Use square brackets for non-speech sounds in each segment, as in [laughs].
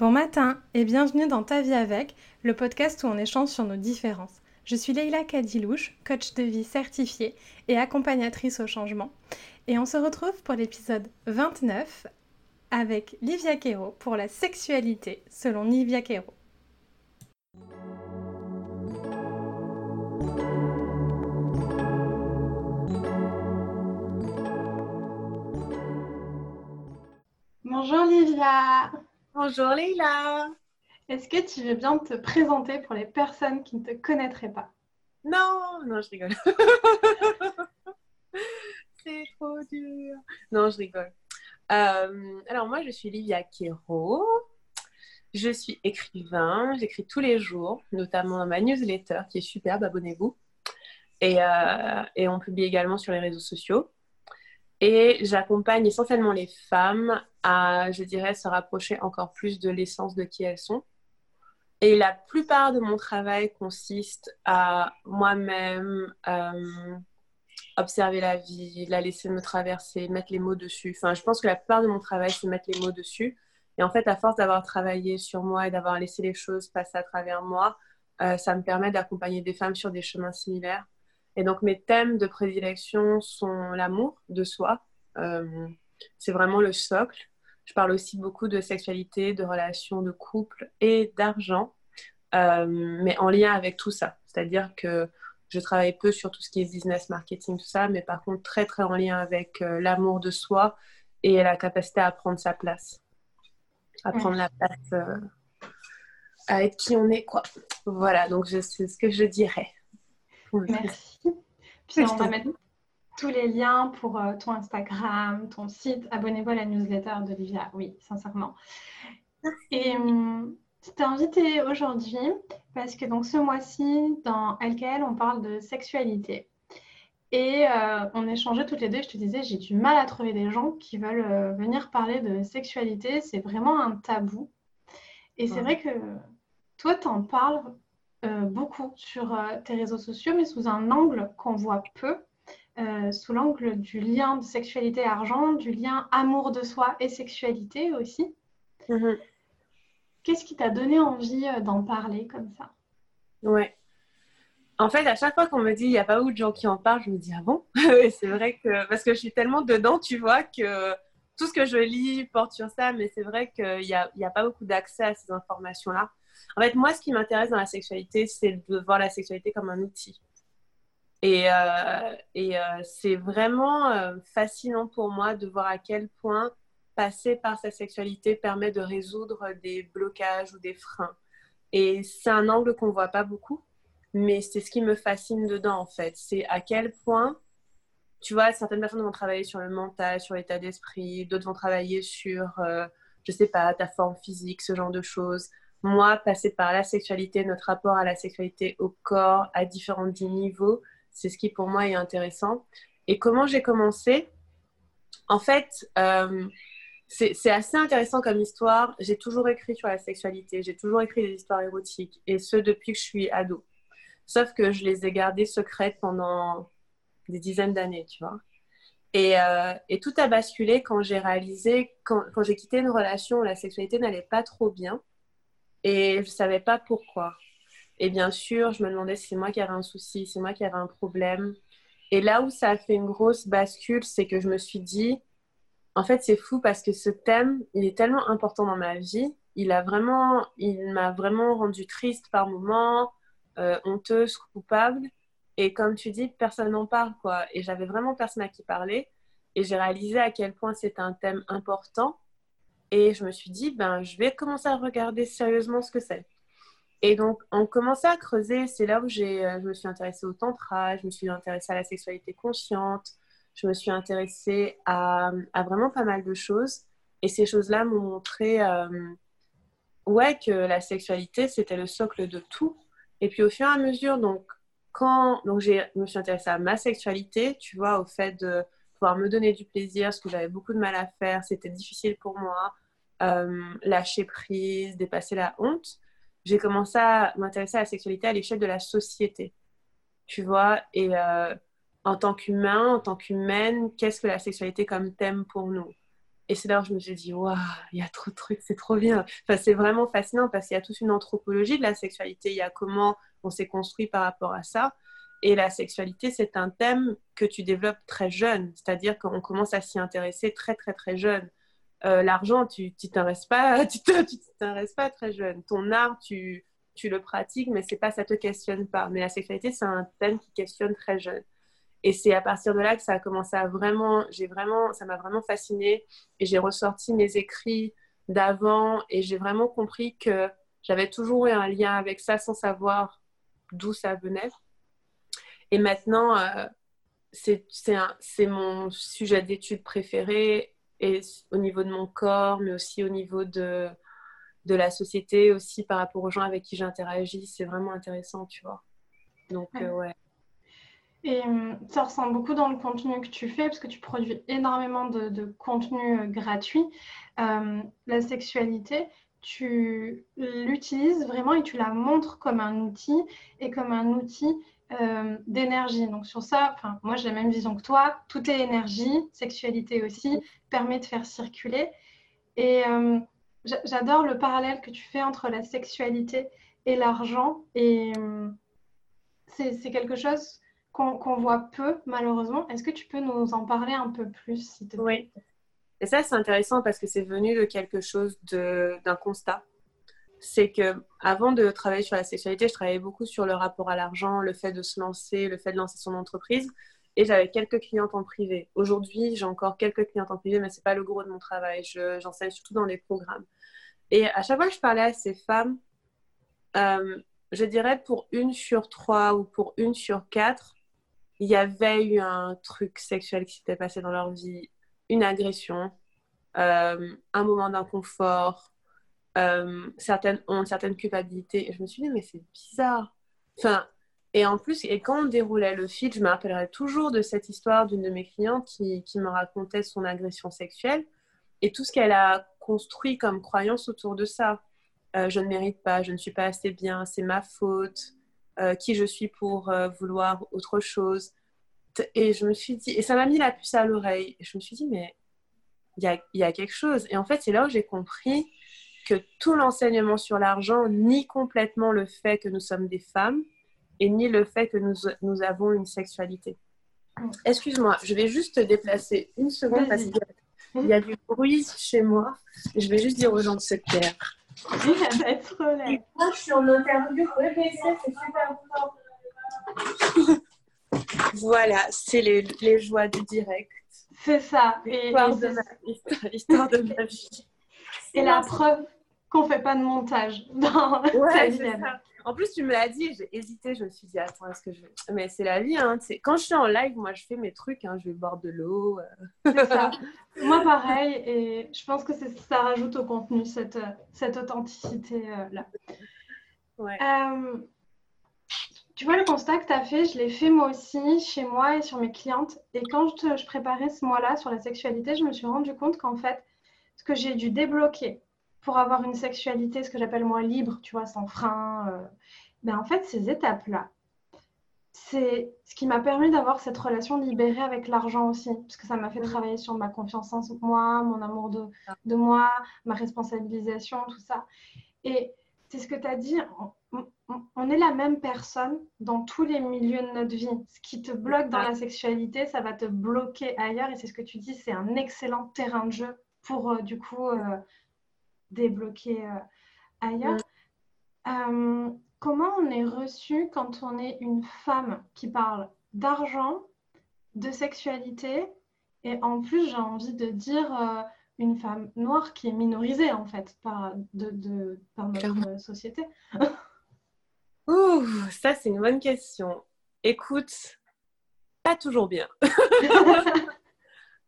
Bon matin et bienvenue dans Ta vie avec, le podcast où on échange sur nos différences. Je suis Leïla Kadilouche, coach de vie certifiée et accompagnatrice au changement. Et on se retrouve pour l'épisode 29 avec Livia Quero pour la sexualité selon Livia Quero. Bonjour Livia Bonjour Leïla. Est-ce que tu veux bien te présenter pour les personnes qui ne te connaîtraient pas? Non, non, je rigole. [laughs] C'est trop dur. Non, je rigole. Euh, alors moi, je suis Livia Quero. Je suis écrivain. J'écris tous les jours, notamment dans ma newsletter qui est superbe. Abonnez-vous. Et, euh, et on publie également sur les réseaux sociaux. Et j'accompagne essentiellement les femmes à, je dirais, se rapprocher encore plus de l'essence de qui elles sont. Et la plupart de mon travail consiste à moi-même euh, observer la vie, la laisser me traverser, mettre les mots dessus. Enfin, je pense que la plupart de mon travail, c'est mettre les mots dessus. Et en fait, à force d'avoir travaillé sur moi et d'avoir laissé les choses passer à travers moi, euh, ça me permet d'accompagner des femmes sur des chemins similaires et donc, mes thèmes de prédilection sont l'amour de soi. Euh, c'est vraiment le socle. Je parle aussi beaucoup de sexualité, de relations de couple et d'argent, euh, mais en lien avec tout ça. C'est-à-dire que je travaille peu sur tout ce qui est business, marketing, tout ça, mais par contre très très en lien avec euh, l'amour de soi et la capacité à prendre sa place. À prendre la place, à être qui on est, quoi. Voilà, donc c'est ce que je dirais. Merci. Puis on va mettre tous les liens pour euh, ton Instagram, ton site. Abonnez-vous à la newsletter d'Olivia. Oui, sincèrement. Et hum, je t'ai invitée aujourd'hui parce que donc ce mois-ci, dans LKL, on parle de sexualité. Et euh, on échangeait toutes les deux. Je te disais, j'ai du mal à trouver des gens qui veulent euh, venir parler de sexualité. C'est vraiment un tabou. Et c'est vrai que toi, tu en parles euh, beaucoup sur euh, tes réseaux sociaux, mais sous un angle qu'on voit peu, euh, sous l'angle du lien de sexualité-argent, du lien amour de soi et sexualité aussi. Mhm. Qu'est-ce qui t'a donné envie d'en parler comme ça? Ouais. En fait, à chaque fois qu'on me dit il n'y a pas beaucoup de gens qui en parlent, je me dis ah bon? [laughs] C'est vrai que parce que je suis tellement dedans, tu vois, que tout ce que je lis porte sur ça, mais c'est vrai qu'il n'y a, a, pas beaucoup d'accès à ces informations-là. En fait, moi, ce qui m'intéresse dans la sexualité, c'est de voir la sexualité comme un outil. Et, euh, euh, c'est vraiment euh, fascinant pour moi de voir à quel point passer par sa sexualité permet de résoudre des blocages ou des freins. Et c'est un angle qu'on ne voit pas beaucoup, mais c'est ce qui me fascine dedans, en fait. C'est à quel point, tu vois, certaines personnes vont travailler sur le mental, sur l'état d'esprit, d'autres vont travailler sur, je sais pas, ta forme physique, ce genre de choses moi, passer par la sexualité, notre rapport à la sexualité, au corps, à différents niveaux, c'est ce qui pour moi est intéressant. Et comment j'ai commencé? En fait, euh, c'est assez intéressant comme histoire. J'ai toujours écrit sur la sexualité, j'ai toujours écrit des histoires érotiques, et ce depuis que je suis ado. Sauf que je les ai gardées secrètes pendant des dizaines d'années, tu vois. Et, euh, tout a basculé quand j'ai réalisé, quand j'ai quitté une relation où la sexualité n'allait pas trop bien et je ne savais pas pourquoi. Et bien sûr, je me demandais si c'est moi qui avais un souci, si c'est moi qui avais un problème. Et là où ça a fait une grosse bascule, c'est que je me suis dit, en fait, c'est fou parce que ce thème, il est tellement important dans ma vie. Il a vraiment, m'a vraiment rendu triste par moments, euh, honteuse, coupable. Et comme tu dis, personne n'en parle, quoi. Et j'avais vraiment personne à qui parler. Et j'ai réalisé à quel point c'est un thème important et je me suis dit, ben, je vais commencer à regarder sérieusement ce que c'est. Et donc, on commençait à creuser. C'est là où j'ai, euh, je me suis intéressée au tantra, je me suis intéressée à la sexualité consciente, je me suis intéressée à, à vraiment pas mal de choses. Et ces choses-là m'ont montré euh, ouais, que la sexualité, c'était le socle de tout. Et puis, au fur et à mesure, donc, quand donc je me suis intéressée à ma sexualité, tu vois, au fait de pouvoir me donner du plaisir, parce que j'avais beaucoup de mal à faire, c'était difficile pour moi, euh, lâcher prise, dépasser la honte, j'ai commencé à m'intéresser à la sexualité à l'échelle de la société. Tu vois, et euh, en tant qu'humain, en tant qu'humaine, qu'est-ce que la sexualité comme thème pour nous? Et c'est là où je me suis dit, waouh, il y a trop de trucs, c'est trop bien. Enfin, c'est vraiment fascinant parce qu'il y a toute une anthropologie de la sexualité. Il y a comment on s'est construit par rapport à ça. Et la sexualité, c'est un thème que tu développes très jeune, c'est-à-dire qu'on commence à s'y intéresser très, très, très jeune. Euh, l'argent, tu t'intéresses pas, [laughs] tu t'intéresses pas très jeune. Ton art, tu, tu le pratiques, mais c'est pas, ça te questionne pas. Mais la sexualité, c'est un thème qui questionne très jeune. Et c'est à partir de là que ça a commencé à vraiment, j'ai vraiment, ça m'a vraiment fascinée. Et j'ai ressorti mes écrits d'avant et j'ai vraiment compris que j'avais toujours eu un lien avec ça sans savoir d'où ça venait. Et maintenant, euh, c'est mon sujet d'étude préféré et au niveau de mon corps, mais aussi au niveau de, de la société, aussi par rapport aux gens avec qui j'interagis. C'est vraiment intéressant, tu vois. Donc, ouais. Euh, et euh, ça ressent beaucoup dans le contenu que tu fais, parce que tu produis énormément de, contenu gratuit. la sexualité, tu l'utilises vraiment et tu la montres comme un outil et comme un outil euh, d'énergie. Donc sur ça, moi j'ai la même vision que toi. Tout est énergie, sexualité aussi, permet de faire circuler. Et euh, j'adore le parallèle que tu fais entre la sexualité et l'argent. Et euh, c'est quelque chose qu'on voit peu, malheureusement. Est-ce que tu peux nous en parler un peu plus, s'il te plaît? Oui. Et ça, c'est intéressant parce que c'est venu de quelque chose d'un constat c'est que avant de travailler sur la sexualité, je travaillais beaucoup sur le rapport à l'argent, le fait de se lancer, le fait de lancer son entreprise. Et j'avais quelques clientes en privé. Aujourd'hui, j'ai encore quelques clientes en privé, mais ce n'est pas le gros de mon travail. J'enseigne surtout dans les programmes. Et à chaque fois que je parlais à ces femmes, euh, je dirais pour une sur trois ou pour une sur quatre, il y avait eu un truc sexuel qui s'était passé dans leur vie, une agression, euh, un moment d'inconfort, euh, certaines ont une certaine culpabilité. Et je me suis dit, mais c'est bizarre. Enfin, et en plus, et quand on déroulait le fil, je me rappellerai toujours de cette histoire d'une de mes clientes qui, qui, me racontait son agression sexuelle et tout ce qu'elle a construit comme croyance autour de ça. Euh, je ne mérite pas, je ne suis pas assez bien, c'est ma faute, euh, qui je suis pour vouloir autre chose? Et je me suis dit, et ça m'a mis la puce à l'oreille. Et je me suis dit, mais il y a, y a quelque chose. Et en fait, c'est là où j'ai compris que tout l'enseignement sur l'argent nie complètement le fait que nous sommes des femmes et ni le fait que nous, nous avons une sexualité. Excuse-moi, je vais juste te déplacer une seconde parce qu'il y, a du bruit chez moi. Je vais juste dire aux gens de se taire. Moi, je suis en interview. c'est super voilà, c'est les, les, joies du direct. C'est ça. L'histoire de, ma, de ma vie. C'est la preuve qu'on fait pas de montage dans ouais, [laughs] ça. En plus, tu me l'as dit, j'ai hésité, je me suis dit, attends, est-ce que je. Mais c'est la vie, hein. Quand je suis en live, moi, je fais mes trucs, hein. je vais boire de l'eau. Euh. moi, pareil, et je pense que ça rajoute au contenu cette, cette authenticité-là. Euh, ouais. Euh, tu vois, le constat que tu as fait, je l'ai fait moi aussi chez moi et sur mes clientes. Et quand je, je préparais ce mois-là sur la sexualité, je me suis rendu compte qu'en fait, que j'ai dû débloquer pour avoir une sexualité, ce que j'appelle moi libre, tu vois, sans frein. Euh, ben en fait, ces étapes-là, c'est ce qui m'a permis d'avoir cette relation libérée avec l'argent aussi, parce que ça m'a fait travailler sur ma confiance en moi, mon amour de, de moi, ma responsabilisation, tout ça. Et c'est ce que tu as dit, on, on, est la même personne dans tous les milieux de notre vie. Ce qui te bloque dans la sexualité, ça va te bloquer ailleurs, et c'est ce que tu dis, c'est un excellent terrain de jeu pour euh, du coup euh, débloquer euh, ailleurs. Comment on est reçu quand on est une femme qui parle d'argent, de sexualité et en plus j'ai envie de dire une femme noire qui est minorisée en fait par, de, par notre société? [laughs] Ouh, ça c'est une bonne question. Écoute, pas toujours bien. [laughs]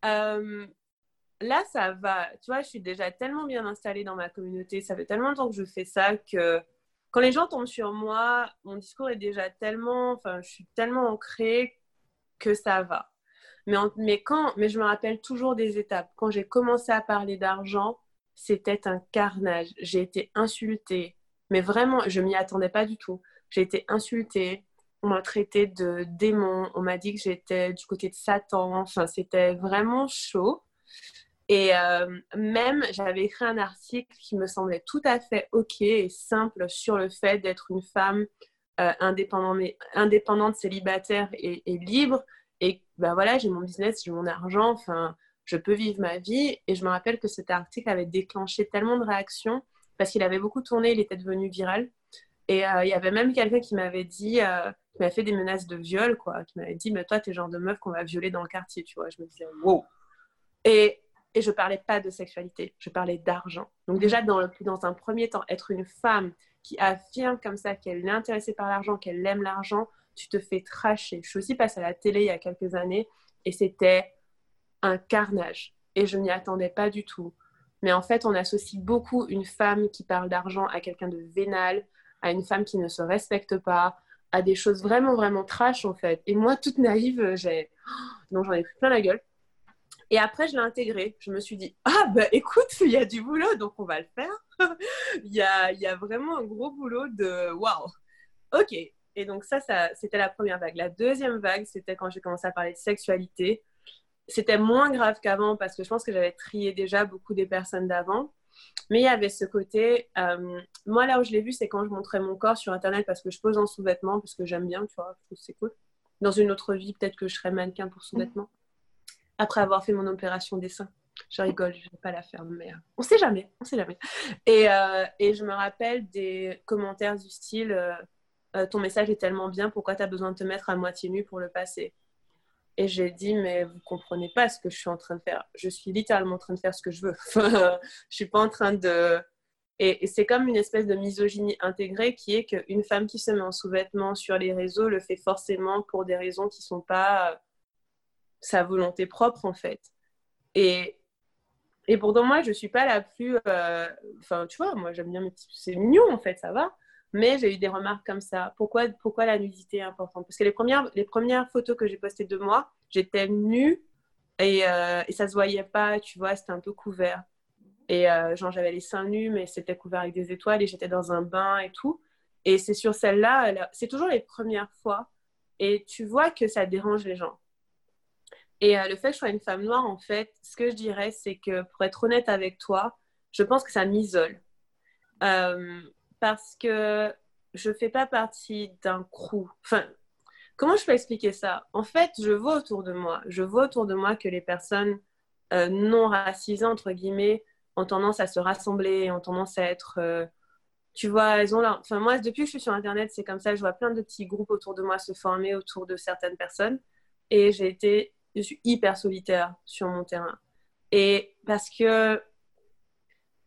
[laughs] là, ça va. Tu vois, je suis déjà tellement bien installée dans ma communauté. Ça fait tellement longtemps que je fais ça que quand les gens tombent sur moi, mon discours est déjà tellement. Enfin, je suis tellement ancrée que ça va. Mais, mais, quand, mais je me rappelle toujours des étapes. Quand j'ai commencé à parler d'argent, c'était un carnage. J'ai été insultée. Mais vraiment, je m'y attendais pas du tout. J'ai été insultée. On m'a traité de démon. On m'a dit que j'étais du côté de Satan. Enfin, c'était vraiment chaud. Et euh, même, j'avais écrit un article qui me semblait tout à fait OK et simple sur le fait d'être une femme euh, indépendante, célibataire et, libre. Et ben voilà, j'ai mon business, j'ai mon argent, enfin, je peux vivre ma vie. Et je me rappelle que cet article avait déclenché tellement de réactions parce qu'il avait beaucoup tourné, il était devenu viral. Et euh, il y avait même quelqu'un qui m'avait dit, qui m'avait fait des menaces de viol, quoi, qui m'avait dit, mais toi, t'es le genre de meuf qu'on va violer dans le quartier, tu vois. Je me disais, wow. Et, et je parlais pas de sexualité, je parlais d'argent. Donc déjà, dans, un premier temps, être une femme qui affirme comme ça qu'elle est intéressée par l'argent, qu'elle aime l'argent, tu te fais tracher. Je suis aussi passée à la télé il y a quelques années et c'était un carnage. Et je n'y attendais pas du tout. Mais en fait, on associe beaucoup une femme qui parle d'argent à quelqu'un de vénal, à une femme qui ne se respecte pas, à des choses vraiment, vraiment trash en fait. Et moi, toute naïve, j'ai... Donc j'en ai pris plein la gueule. Et après, je l'ai intégré. Je me suis dit, ah bah écoute, il y a du boulot, donc on va le faire. [laughs] il, y a, il y a vraiment un gros boulot de waouh. Ok. Et donc ça, c'était la première vague. La deuxième vague, c'était quand j'ai commencé à parler de sexualité. C'était moins grave qu'avant parce que je pense que j'avais trié déjà beaucoup des personnes d'avant. Mais il y avait ce côté, euh, moi là où je l'ai vu, c'est quand je montrais mon corps sur Internet parce que je pose en sous-vêtements, parce que j'aime bien, tu vois, je trouve c'est cool. Dans une autre vie, peut-être que je serais mannequin pour sous-vêtements après avoir fait mon opération des seins. Je rigole, je ne vais pas la faire, mais euh, on sait jamais, on sait jamais. Et, euh, et, je me rappelle des commentaires du style euh, Ton message est tellement bien, pourquoi tu as besoin de te mettre à moitié nu pour le passer? Et j'ai dit Mais vous comprenez pas ce que je suis en train de faire. Je suis littéralement en train de faire ce que je veux. [laughs] je suis pas en train de. Et, c'est comme une espèce de misogynie intégrée qui est qu'une femme qui se met en sous-vêtements sur les réseaux le fait forcément pour des raisons qui sont pas sa volonté propre en fait. Et, et pourtant moi je suis pas la plus euh, enfin tu vois moi j'aime bien mes petits c'est mignon en fait ça va. Mais j'ai eu des remarques comme ça. Pourquoi pourquoi la nudité est importante? Parce que les premières les premières photos que j'ai postées de moi j'étais nue et, euh, et ça se voyait pas tu vois c'était un peu couvert. Et euh, genre j'avais les seins nus mais c'était couvert avec des étoiles et j'étais dans un bain et tout. Et c'est sur celle-là c'est toujours les premières fois. Et tu vois que ça dérange les gens et euh, le fait que je sois une femme noire, en fait, ce que je dirais, c'est que pour être honnête avec toi, je pense que ça m'isole. Euh, parce que je ne fais pas partie d'un crew. Enfin, comment je peux expliquer ça? En fait, je vois autour de moi, je vois autour de moi que les personnes euh, non racisées, entre guillemets, ont tendance à se rassembler, ont tendance à être... tu vois, elles ont. Enfin, moi, depuis que je suis sur Internet, c'est comme ça, je vois plein de petits groupes autour de moi se former autour de certaines personnes. Et j'ai été je suis hyper solitaire sur mon terrain. Et parce que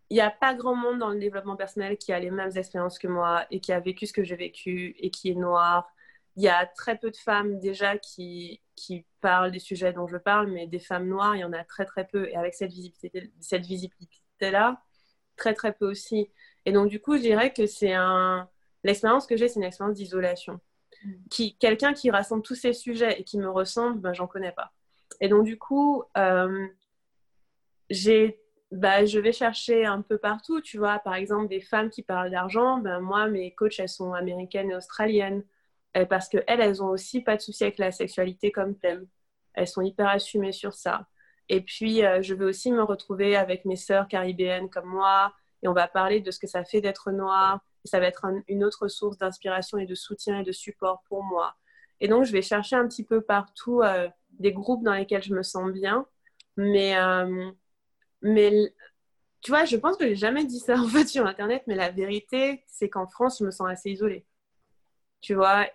il n'y a pas grand monde dans le développement personnel qui a les mêmes expériences que moi et qui a vécu ce que j'ai vécu et qui est noir. Il y a très peu de femmes déjà qui, qui parlent des sujets dont je parle, mais des femmes noires, il y en a très très peu. Et avec cette visibilité-là, cette visibilité très très peu aussi. Et donc du coup, je dirais que c'est un... L'expérience que j'ai, c'est une expérience d'isolation. Qui, quelqu'un qui rassemble tous ces sujets et qui me ressemble, ben, j'en connais pas. Et donc, du coup, euh, j'ai, bah, je vais chercher un peu partout, tu vois. Par exemple, des femmes qui parlent d'argent, ben, moi, mes coachs, elles sont américaines et australiennes. Euh, parce qu'elles, elles ont aussi pas de souci avec la sexualité comme thème. Elles sont hyper assumées sur ça. Et puis, euh, je vais aussi me retrouver avec mes sœurs caribéennes comme moi. Et on va parler de ce que ça fait d'être noir. Ça va être une autre source d'inspiration et de soutien et de support pour moi. Et donc, je vais chercher un petit peu partout des groupes dans lesquels je me sens bien. Mais, euh, mais tu vois, je pense que j'ai jamais dit ça [laughs] en fait sur Internet, mais la vérité, c'est qu'en France, je me sens assez isolée. Tu vois,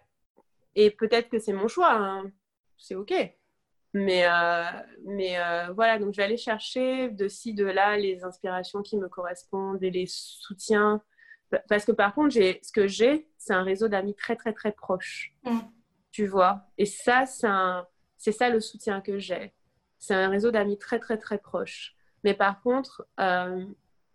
et peut-être que c'est mon choix, hein. c'est OK. Mais, euh, mais euh, voilà, donc je vais aller chercher de ci, de là les inspirations qui me correspondent et les soutiens. Parce que par contre, ce que j'ai, c'est un réseau d'amis très, très, très proches. Mm. Tu vois? Et ça, c'est un, ça le soutien que j'ai. C'est un réseau d'amis très, très, très proche. Mais par contre, euh,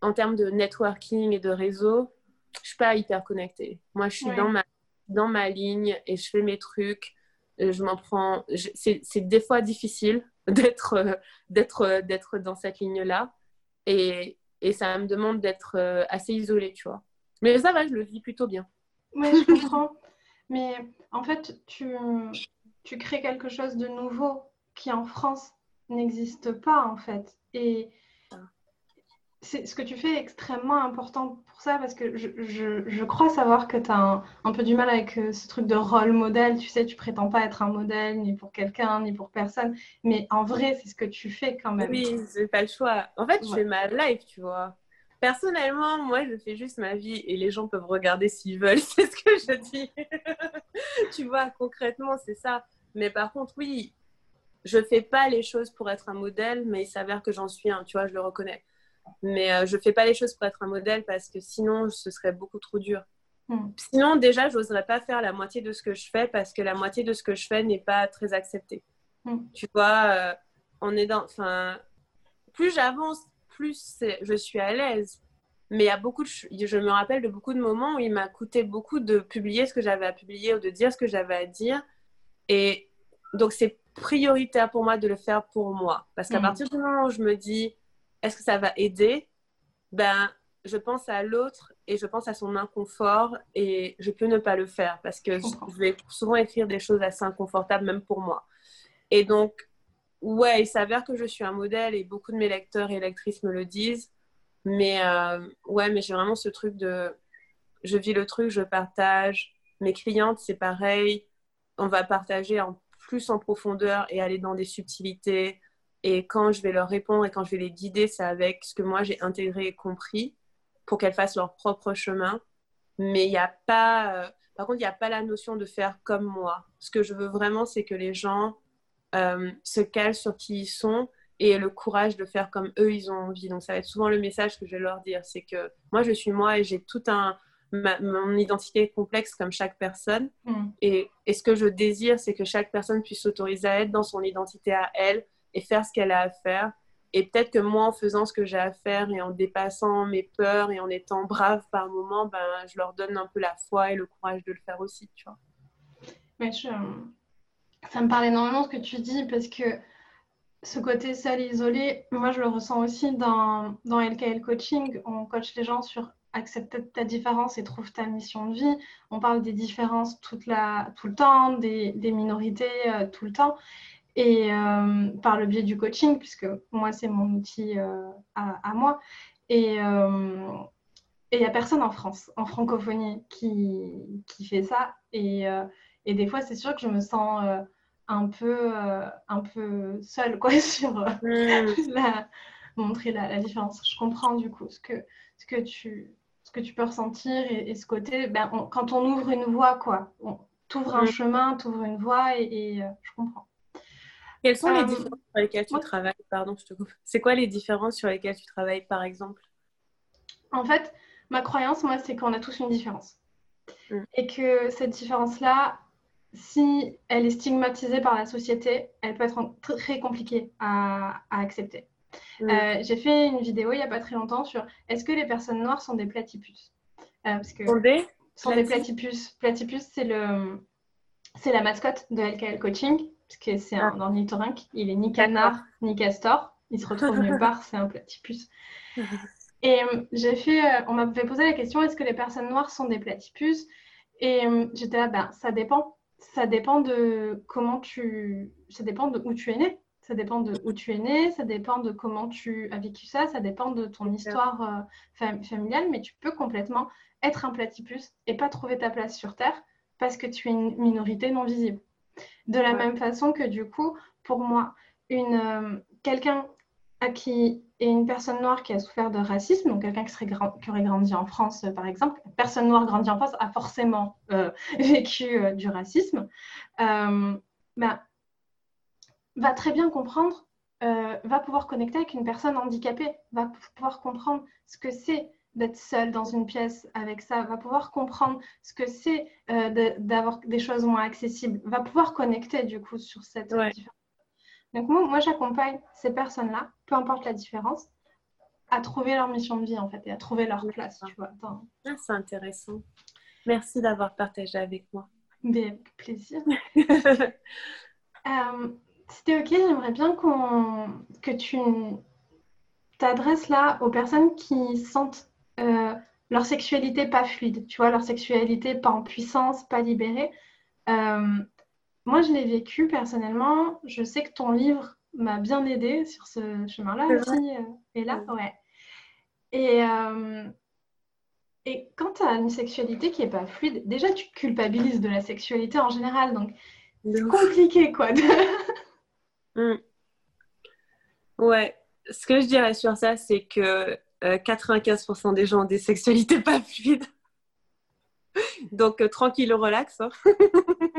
en termes de networking et de réseau, je ne suis pas hyper connectée. Moi, je suis dans, ma, dans ma ligne et je fais mes trucs. Euh, je m'en prends. C'est des fois difficile [laughs] d'être euh, d'être d'être dans cette ligne-là. Et, et, ça me demande d'être assez isolée, tu vois. Mais ça va, je le vis plutôt bien. Oui, je comprends. [laughs] Mais en fait, tu, tu crées quelque chose de nouveau qui en France n'existe pas en fait. Et ce que tu fais est extrêmement important pour ça parce que je, je, crois savoir que tu as un, peu du mal avec euh, ce truc de rôle modèle. Tu sais, tu prétends pas être un modèle ni pour quelqu'un ni pour personne. Mais en vrai, c'est ce que tu fais quand même. Oui, j'ai pas le choix. En fait, je fais ma life, tu vois. Personnellement, moi, je fais juste ma vie et les gens peuvent regarder s'ils veulent. [laughs] C'est ce que je dis. [laughs] tu vois, concrètement, c'est ça. Mais par contre, oui, je fais pas les choses pour être un modèle, mais il s'avère que j'en suis un. Tu vois, je le reconnais. Mais euh, je ne fais pas les choses pour être un modèle parce que sinon, ce serait beaucoup trop dur. Hmm. Sinon, déjà, je n'oserais pas faire la moitié de ce que je fais parce que la moitié de ce que je fais n'est pas très acceptée. Hmm. Tu vois, euh, on est dans. Enfin, plus j'avance, plus je suis à l'aise. Mais il y a beaucoup de, je me rappelle de beaucoup de moments où il m'a coûté beaucoup de publier ce que j'avais à publier ou de dire ce que j'avais à dire. Et donc, c'est prioritaire pour moi de le faire pour moi. Parce qu'à hmm. partir du moment où je me dis, est-ce que ça va aider? Ben, je pense à l'autre et je pense à son inconfort et je peux ne pas le faire parce que je, vais souvent écrire des choses assez inconfortables même pour moi. Et donc, ouais, il s'avère que je suis un modèle et beaucoup de mes lecteurs et lectrices me le disent. Mais euh, ouais, mais j'ai vraiment ce truc de je vis le truc, je partage. Mes clientes, c'est pareil. On va partager en plus en profondeur et aller dans des subtilités. Et quand je vais leur répondre et quand je vais les guider, c'est avec ce que moi j'ai intégré et compris pour qu'elles fassent leur propre chemin. Mais il n'y a pas, euh, par contre, il n'y a pas la notion de faire comme moi. Ce que je veux vraiment, c'est que les gens euh, se calent sur qui ils sont et le courage de faire comme eux, ils ont envie. Donc, ça va être souvent le message que je vais leur dire. C'est que moi, je suis moi et j'ai tout un. mon identité complexe comme chaque personne. Mm. Et, et, ce que je désire, c'est que chaque personne puisse s'autoriser à être dans son identité à elle et faire ce qu'elle a à faire. Et peut-être que moi, en faisant ce que j'ai à faire et en dépassant mes peurs et en étant brave par moment, ben, je leur donne un peu la foi et le courage de le faire aussi, tu vois. Mais ça me parle énormément ce que tu dis parce que ce côté seul et isolé, moi, je le ressens aussi dans, dans LKL Coaching. On coach les gens sur accepter ta différence et trouve ta mission de vie. On parle des différences tout le temps, des, des minorités euh, tout le temps et euh, par le biais du coaching, puisque moi, c'est mon outil euh, à, moi. Et il n'y a personne en France, en francophonie, qui, qui fait ça. Et, et des fois, c'est sûr que je me sens un, peu, un peu seule quoi, [laughs] sur mmh. [laughs] la, montrer la, la, différence. Je comprends du coup ce que, ce que, tu, ce que tu peux ressentir et, ce côté, ben, quand on ouvre une voie, quoi. Tu ouvres un mmh. chemin, tu ouvres une voie et, et je comprends. Quelles sont les euh, différences sur lesquelles tu travailles? Pardon, je te coupe. C'est quoi les différences sur lesquelles tu travailles, par exemple? En fait, ma croyance, moi, c'est qu'on a tous une différence. Mm. Et que cette différence-là, si elle est stigmatisée par la société, elle peut être très compliquée à, accepter. Mm. Euh, j'ai fait une vidéo il n'y a pas très longtemps sur est-ce que les personnes noires sont des platypus? Euh, parce que sont des, sont des platypus? Platypus, c'est le c'est la mascotte de LKL Coaching parce que c'est un ah. ornithorynque. Il est ni canard ni castor. Il se retrouve nulle part, c'est un platypus. [laughs] Et euh, j'ai fait, euh, on m'avait posé la question est-ce que les personnes noires sont des platypus? Et j'étais là, ben, ça dépend. Ça dépend de comment tu. Ça dépend de où tu es né. Ça dépend de où tu es né, ça dépend de comment tu as vécu ça, ça dépend de ton histoire familiale, mais tu peux complètement être un platypus et pas trouver ta place sur Terre parce que tu es une minorité non visible. De la même façon que du coup, pour moi, une, euh, quelqu'un à qui est une personne noire qui a souffert de racisme, donc quelqu'un qui, aurait grandi en France, euh, par exemple, personne noire grandie en France a forcément euh, [laughs] vécu du racisme, bah, va très bien comprendre, va pouvoir connecter avec une personne handicapée, va pouvoir comprendre ce que c'est d'être seul dans une pièce avec ça, va pouvoir comprendre ce que c'est euh, d'avoir des choses moins accessibles, va pouvoir connecter du coup sur cette différence. Donc moi, moi j'accompagne ces personnes-là, peu importe la différence, à trouver leur mission de vie en fait et à trouver leur place. Tu vois. Ah, c'est intéressant. Merci d'avoir partagé avec moi. Mais avec plaisir. [laughs] euh, C'était ok, j'aimerais bien que tu t'adresses là aux personnes qui sentent euh, leur sexualité pas fluide, tu vois, leur sexualité pas en puissance, pas libérée. Euh, moi, je l'ai vécu personnellement. Je sais que ton livre m'a bien aidé sur ce chemin-là aussi. Euh, et là, ouais. Et, euh, et quand tu as une sexualité qui n'est pas fluide, déjà tu culpabilises de la sexualité en général, donc c'est compliqué quoi. [laughs] Mm. Ouais, ce que je dirais sur ça, c'est que 95% euh, des gens ont des sexualités [laughs] pas fluides. Donc, euh, tranquille, relax. Hein. [laughs]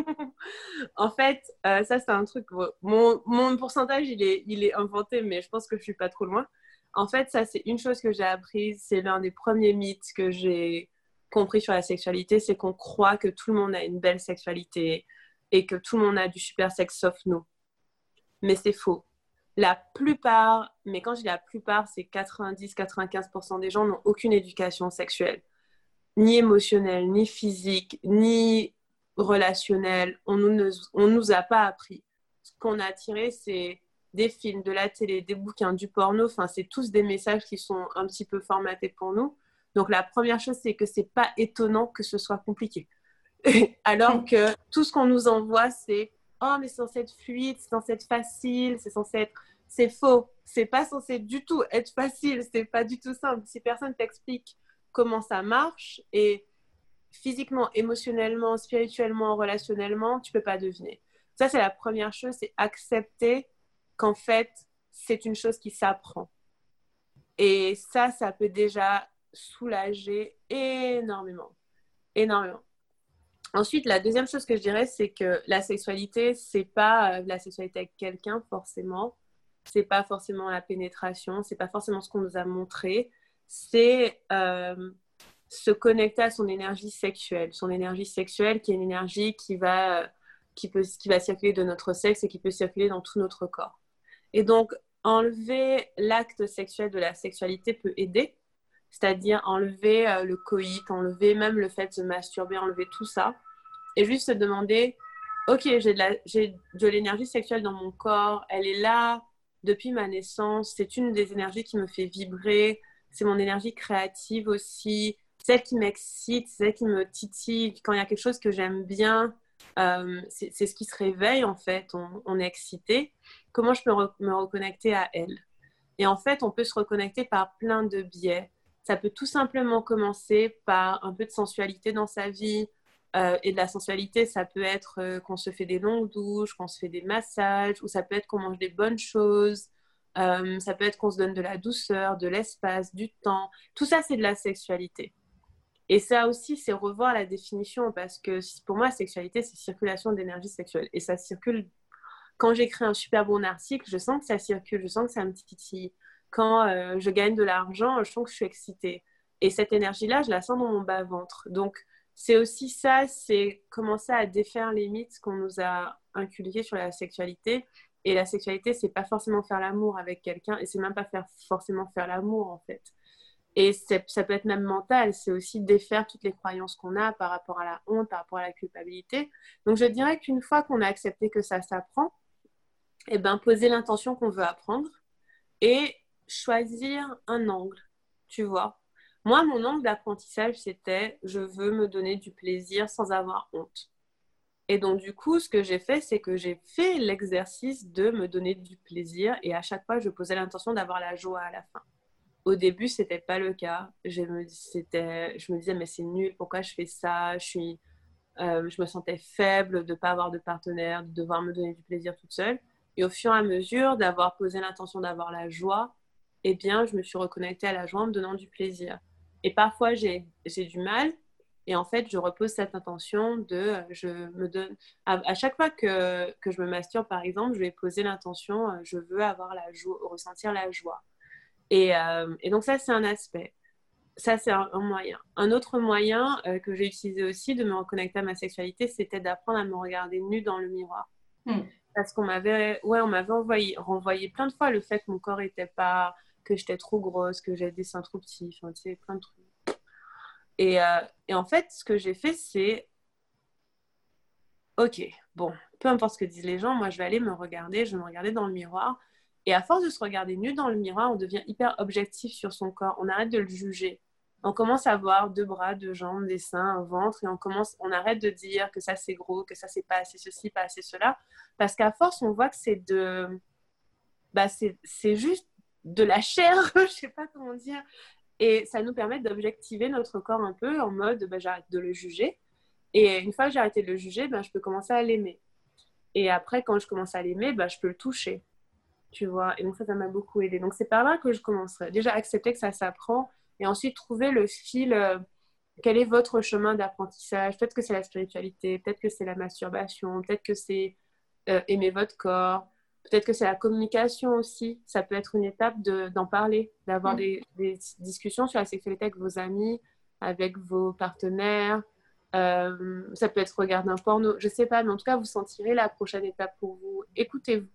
[laughs] en fait, euh, ça, c'est un truc. Mon, mon, pourcentage, il est, il est inventé, mais je pense que je suis pas trop loin. En fait, ça, c'est une chose que j'ai apprise. C'est l'un des premiers mythes que j'ai compris sur la sexualité c'est qu'on croit que tout le monde a une belle sexualité et que tout le monde a du super sexe sauf nous. Mais c'est faux. La plupart, mais quand je dis la plupart, c'est 90-95% des gens n'ont aucune éducation sexuelle ni émotionnel, ni physique, ni relationnel. On ne nous, a pas appris. Ce qu'on a tiré, c'est des films, de la télé, des bouquins, du porno. Enfin, c'est tous des messages qui sont un petit peu formatés pour nous. Donc, la première chose, c'est que c'est pas étonnant que ce soit compliqué. [laughs] Alors que tout ce qu'on nous envoie, c'est oh, mais c'est censé être fluide, c'est censé être facile, c'est censé être. C'est faux. C'est pas censé du tout être facile. C'est pas du tout simple. Si personne t'explique comment ça marche et physiquement, émotionnellement, spirituellement, relationnellement, tu peux pas deviner. Ça, c'est la première chose, c'est accepter qu'en fait, c'est une chose qui s'apprend. Et ça, ça peut déjà soulager énormément. Énormément. Ensuite, la deuxième chose que je dirais, c'est que la sexualité, c'est pas euh, la sexualité avec quelqu'un forcément. C'est pas forcément la pénétration, c'est pas forcément ce qu'on nous a montré c'est euh, se connecter à son énergie sexuelle. Son énergie sexuelle qui est une énergie qui va, qui, peut, qui va circuler de notre sexe et qui peut circuler dans tout notre corps. Et donc, enlever l'acte sexuel de la sexualité peut aider, c'est-à-dire enlever euh, le coït, enlever même le fait de se masturber, enlever tout ça, et juste se demander, ok, j'ai de l'énergie sexuelle dans mon corps, elle est là depuis ma naissance, c'est une des énergies qui me fait vibrer, c'est mon énergie créative aussi, celle qui m'excite, celle qui me titille. Quand il y a quelque chose que j'aime bien, euh, c'est ce qui se réveille en fait, on, est excité. Comment je peux me reconnecter à elle? Et en fait, on peut se reconnecter par plein de biais. Ça peut tout simplement commencer par un peu de sensualité dans sa vie. Euh, et de la sensualité, ça peut être euh, qu'on se fait des longues douches, qu'on se fait des massages, ou ça peut être qu'on mange des bonnes choses, ça peut être qu'on se donne de la douceur, de l'espace, du temps. Tout ça, c'est de la sexualité. Et ça aussi, c'est revoir la définition parce que pour moi, sexualité, c'est circulation d'énergie sexuelle. Et ça circule. Quand j'écris un super bon article, je sens que ça circule, je sens que ça me titille. Quand euh, je gagne de l'argent, je sens que je suis excitée. Et cette énergie-là, je la sens dans mon bas-ventre. Donc, c'est aussi ça, c'est commencer à défaire les mythes qu'on nous a inculqués sur la sexualité et la sexualité, c'est pas forcément faire l'amour avec quelqu'un et c'est même pas faire, forcément faire l'amour en fait. Et ça peut être même mental, c'est aussi défaire toutes les croyances qu'on a par rapport à la honte, par rapport à la culpabilité. Donc je dirais qu'une fois qu'on a accepté que ça s'apprend, eh ben, poser l'intention qu'on veut apprendre et choisir un angle, tu vois. Moi, mon angle d'apprentissage, c'était je veux me donner du plaisir sans avoir honte. Et donc, du coup, ce que j'ai fait, c'est que j'ai fait l'exercice de me donner du plaisir et à chaque fois, je posais l'intention d'avoir la joie à la fin. Au début, ce n'était pas le cas. Je me, disais, mais c'est nul, pourquoi je fais ça? Je, suis, euh, je me sentais faible de ne pas avoir de partenaire, de devoir me donner du plaisir toute seule. Et au fur et à mesure d'avoir posé l'intention d'avoir la joie, eh bien, je me suis reconnectée à la joie en me donnant du plaisir. Et parfois, j'ai du mal et en fait, je repose cette intention de, je me donne, à, chaque fois que, que, je me masturbe, par exemple, je vais poser l'intention, euh, je veux avoir la joie, ressentir la joie. Et, euh, et donc ça, c'est un aspect. Ça, c'est un, moyen. Un autre moyen que j'ai utilisé aussi de me reconnecter à ma sexualité, c'était d'apprendre à me regarder nue dans le miroir. Hmm. Parce qu'on m'avait, ouais, on m'avait envoyé, renvoyé plein de fois le fait que mon corps était pas, que j'étais trop grosse, que j'avais des seins trop petits, enfin, tu sais, plein de trucs et, euh, et en fait, ce que j'ai fait, c'est Ok, bon, peu importe ce que disent les gens, moi je vais aller me regarder, je vais me regarder dans le miroir. Et à force de se regarder nu dans le miroir, on devient hyper objectif sur son corps. On arrête de le juger. On commence à voir deux bras, deux jambes, des seins, un ventre, et on commence, on arrête de dire que ça c'est gros, que ça c'est pas assez ceci, pas assez cela, parce qu'à force on voit que c'est de, bah c'est juste de la chair, [laughs] je sais pas comment dire, Et ça nous permet d'objectiver notre corps un peu en mode bah, j'arrête de le juger. Et une fois que j'ai arrêté de le juger, ben, je peux commencer à l'aimer. Et après, quand je commence à l'aimer, ben, je peux le toucher. Tu vois Et donc, ça, ça m'a beaucoup aidé. Donc, c'est par là que je commencerai. Déjà, accepter que ça s'apprend et ensuite trouver le fil. Euh, quel est votre chemin d'apprentissage Peut-être que c'est la spiritualité, peut-être que c'est la masturbation, peut-être que c'est euh, aimer votre corps, peut-être que c'est la communication aussi. Ça peut être une étape d'en parler, d'avoir mm. des, des, discussions sur la sexualité avec vos amis, avec vos partenaires, euh, ça peut être regarder un porno, je sais pas, mais en tout cas, vous sentirez la prochaine étape pour vous. Écoutez-vous.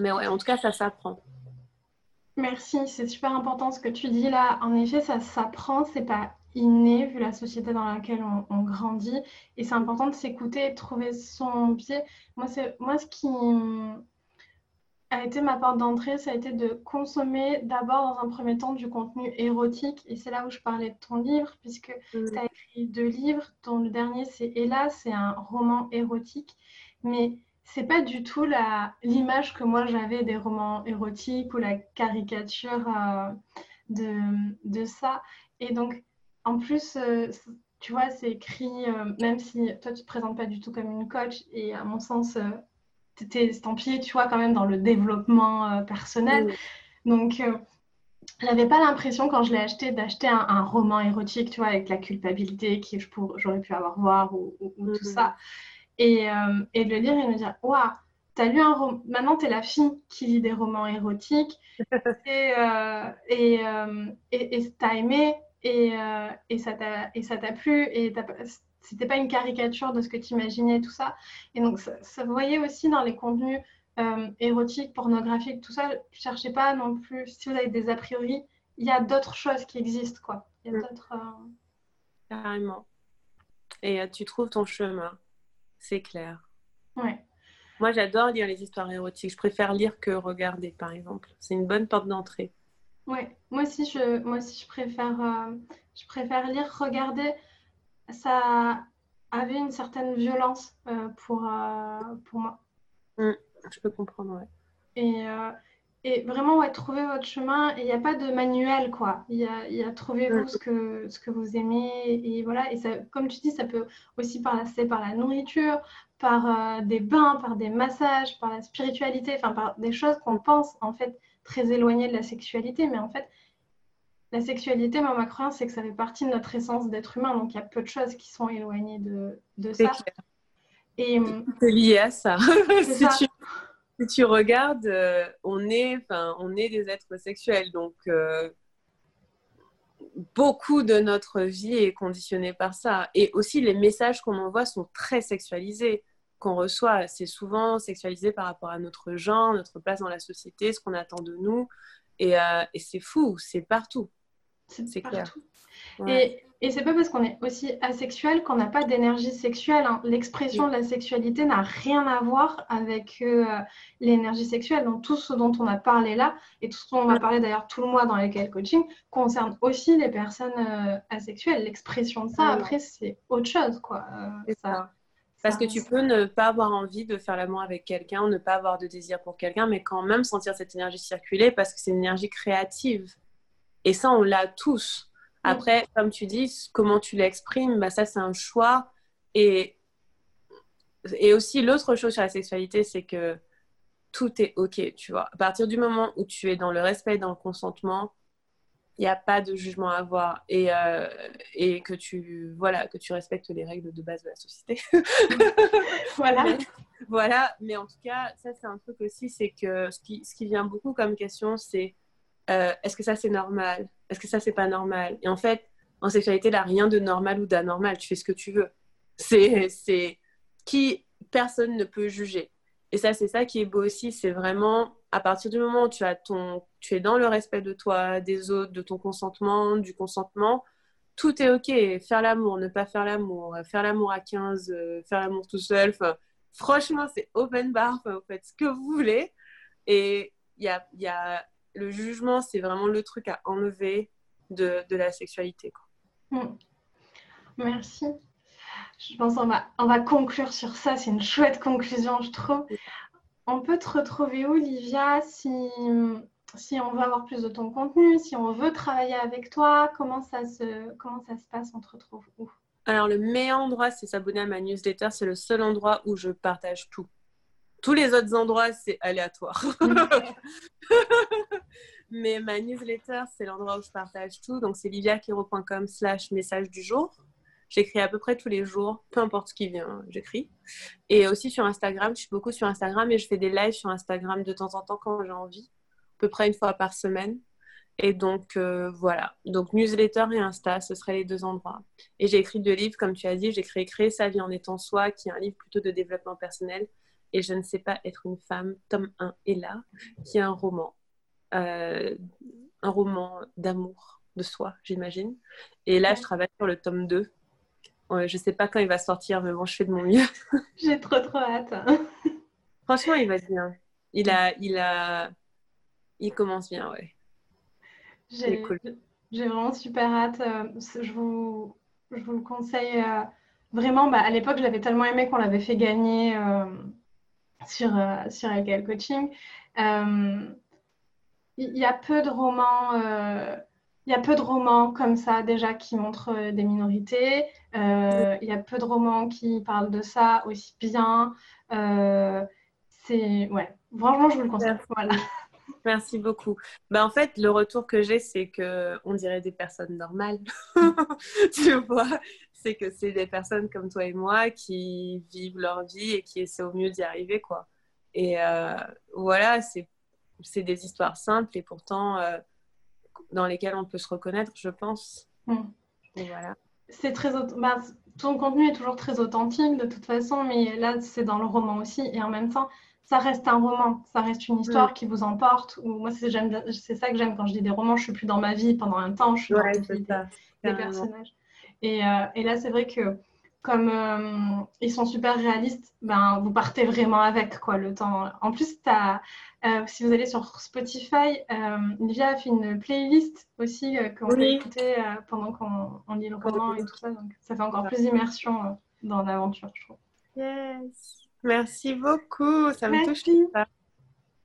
Mais ouais, en tout cas, ça s'apprend. Merci, c'est super important ce que tu dis là. En effet, ça s'apprend, c'est pas inné vu la société dans laquelle on, grandit. Et c'est important de s'écouter, de trouver son pied. Moi, c'est moi ce qui a été ma porte d'entrée, ça a été de consommer d'abord dans un premier temps du contenu érotique. Et c'est là où je parlais de ton livre, puisque mm. tu as écrit deux livres, dont le dernier c'est Hélas, c'est un roman érotique. Mais c'est pas du tout l'image que moi j'avais des romans érotiques ou la caricature euh, de, de, ça. Et donc, en plus, euh, tu vois, c'est écrit, euh, même si toi tu te présentes pas du tout comme une coach, et à mon sens, étais estampillée, tu vois, quand même dans le développement personnel. Donc, euh, j'avais pas l'impression, quand je l'ai acheté, d'acheter un, roman érotique, tu vois, avec la culpabilité que j'aurais pu avoir voir ou, tout mhm. ça. Et, euh, et, de le lire et me dire, waouh, t'as lu un roman, maintenant t'es la fille qui lit des romans érotiques [laughs] et, et, et, t'as aimé et, et ça t'a plu et c'était pas une caricature de ce que tu imaginais, tout ça. Et donc, ça, ça voyait aussi dans les contenus euh, érotiques, pornographiques, tout ça. Je cherchais pas non plus, si vous avez des a priori, il y a d'autres choses qui existent, quoi. Il y a mm. d'autres. Euh, Carrément. Et euh, tu trouves ton chemin, c'est clair. Ouais. Moi, j'adore lire les histoires érotiques. Je préfère lire que regarder, par exemple. C'est une bonne porte d'entrée. Ouais, moi aussi, je, moi aussi, je préfère, je préfère lire, regarder ça avait une certaine violence euh, pour, euh, pour moi. Mm, je peux comprendre, ouais. Et, euh, et vraiment, ouais, trouver votre chemin. Et il n'y a pas de manuel, quoi. Il y a, y a trouvez-vous ce, que, ce que vous aimez. Et voilà. Et ça, comme tu dis, ça peut aussi passer par la nourriture, par des bains, par des massages, par la spiritualité, enfin, par des choses qu'on pense, en fait, très éloignées de la sexualité. Mais en fait, la sexualité, moi, ma croyance, c'est que ça fait partie de notre essence d'être humain. Donc, il y a peu de choses qui sont éloignées de, de ça. Et c'est lié à ça. [laughs] si, Tu, regardes, euh, on, est, on est des êtres sexuels. Donc, euh, beaucoup de notre vie est conditionnée par ça. Et aussi, les messages qu'on envoie sont très sexualisés. Qu'on reçoit, c'est souvent sexualisé par rapport à notre genre, notre place dans la société, ce qu'on attend de nous. Et, euh, et c'est fou, c'est partout. C'est clair. Et, et c'est pas parce qu'on est aussi asexuel qu'on n'a pas d'énergie sexuelle. Hein. L'expression de la sexualité n'a rien à voir avec euh, l'énergie sexuelle. Donc tout ce dont on a parlé là, et tout ce dont on va parler d'ailleurs tout le mois dans lesquels coaching, concerne aussi les personnes euh, asexuelles. L'expression de ça, après, c'est autre chose. quoi. Euh, ça. Parce que tu peux ne pas avoir envie de faire l'amour avec quelqu'un, ne pas avoir de désir pour quelqu'un, mais quand même sentir cette énergie circuler parce que c'est une énergie créative. Et ça, on l'a tous. Après, comme tu dis, comment tu l'exprimes, bah, ça, c'est un choix. Et, et aussi, l'autre chose sur la sexualité, c'est que tout est OK, tu vois. À partir du moment où tu es dans le respect, dans le consentement, il n'y a pas de jugement à avoir et, euh, et que, tu, voilà, que tu respectes les règles de base de la société. [laughs] voilà. Mais, voilà, mais en tout cas, ça, c'est un truc aussi, c'est que ce qui, ce qui vient beaucoup comme question, c'est euh, est-ce que ça c'est normal? Est-ce que ça c'est pas normal? Et en fait, en sexualité, a rien de normal ou d'anormal. Tu fais ce que tu veux. C'est, c'est qui personne ne peut juger. Et ça, c'est ça qui est beau aussi. C'est vraiment à partir du moment où tu as ton, tu es dans le respect de toi, des autres, de ton consentement, du consentement. Tout est ok. Faire l'amour, ne pas faire l'amour, faire l'amour à 15, euh, faire l'amour tout seul. franchement, c'est open bar. Vous faites ce que vous voulez. Et il y a, y a le jugement, c'est vraiment le truc à enlever de, la sexualité. Hmm. Merci. Je pense qu'on va, on va conclure sur ça. C'est une chouette conclusion, je trouve. On peut te retrouver où, Livia, si si on veut avoir plus de ton contenu, si on veut travailler avec toi, comment ça se, comment ça se passe? On te retrouve où? Alors, le meilleur endroit, c'est s'abonner à ma newsletter. C'est le seul endroit où je partage tout. Tous les autres endroits, c'est aléatoire. [laughs] Mais ma newsletter, c'est l'endroit où je partage tout. Donc, c'est liviakiro.com slash message du jour. J'écris à peu près tous les jours, peu importe ce qui vient, j'écris. Et aussi sur Instagram, je suis beaucoup sur Instagram et je fais des lives sur Instagram de temps en temps quand j'ai envie, à peu près une fois par semaine. Et donc, euh, voilà. Donc, newsletter et Insta, ce seraient les deux endroits. Et j'ai écrit deux livres, comme tu as dit. J'ai créé Créer sa vie en étant soi, qui est un livre plutôt de développement personnel. Et Je ne sais pas être une femme, tome 1 est là, qui est un roman. Euh, un roman d'amour de soi, j'imagine. Et là, je travaille sur le tome 2, Ouais, je sais pas quand il va sortir, mais bon, je fais de mon mieux. [laughs] J'ai trop trop hâte. Franchement, il va bien. Il a, il a, il commence bien, ouais. J'ai vraiment super hâte. Euh, je vous, je vous le conseille euh, vraiment. Bah, à l'époque, j'avais tellement aimé qu'on l'avait fait gagner euh, sur, sur LKL Coaching. Il y a peu de romans il y a peu de romans comme ça déjà qui montrent euh, des minorités. Euh, il y a peu de romans qui parlent de ça aussi bien. Euh, c'est ouais, franchement, je vous le conseille. Voilà. Merci beaucoup. Ben, en fait, le retour que j'ai, c'est que on dirait des personnes normales. [laughs] tu vois, c'est que c'est des personnes comme toi et moi qui vivent leur vie et qui essaient au mieux d'y arriver, quoi. Et voilà, c'est des histoires simples et pourtant dans lesquels on peut se reconnaître, je pense. Mm. voilà. C'est très bah, ton contenu est toujours très authentique de toute façon, mais là c'est dans le roman aussi et en même temps ça reste un roman, ça reste une histoire mm. qui vous emporte. Ou moi c'est ça que j'aime quand je dis des romans, je suis plus dans ma vie pendant un temps, je suis dans la vie des, personnages. Et, euh, et là c'est vrai que comme euh, ils sont super réalistes, ben, vous partez vraiment avec quoi, le temps. En plus, as, euh, si vous allez sur Spotify, euh, Livia a fait une playlist aussi qu'on peut écouter pendant qu'on lit le roman et tout ça. Donc, ça fait encore plus d'immersion dans l'aventure, je trouve. Yes. Merci beaucoup. Ça me touche.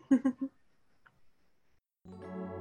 [laughs]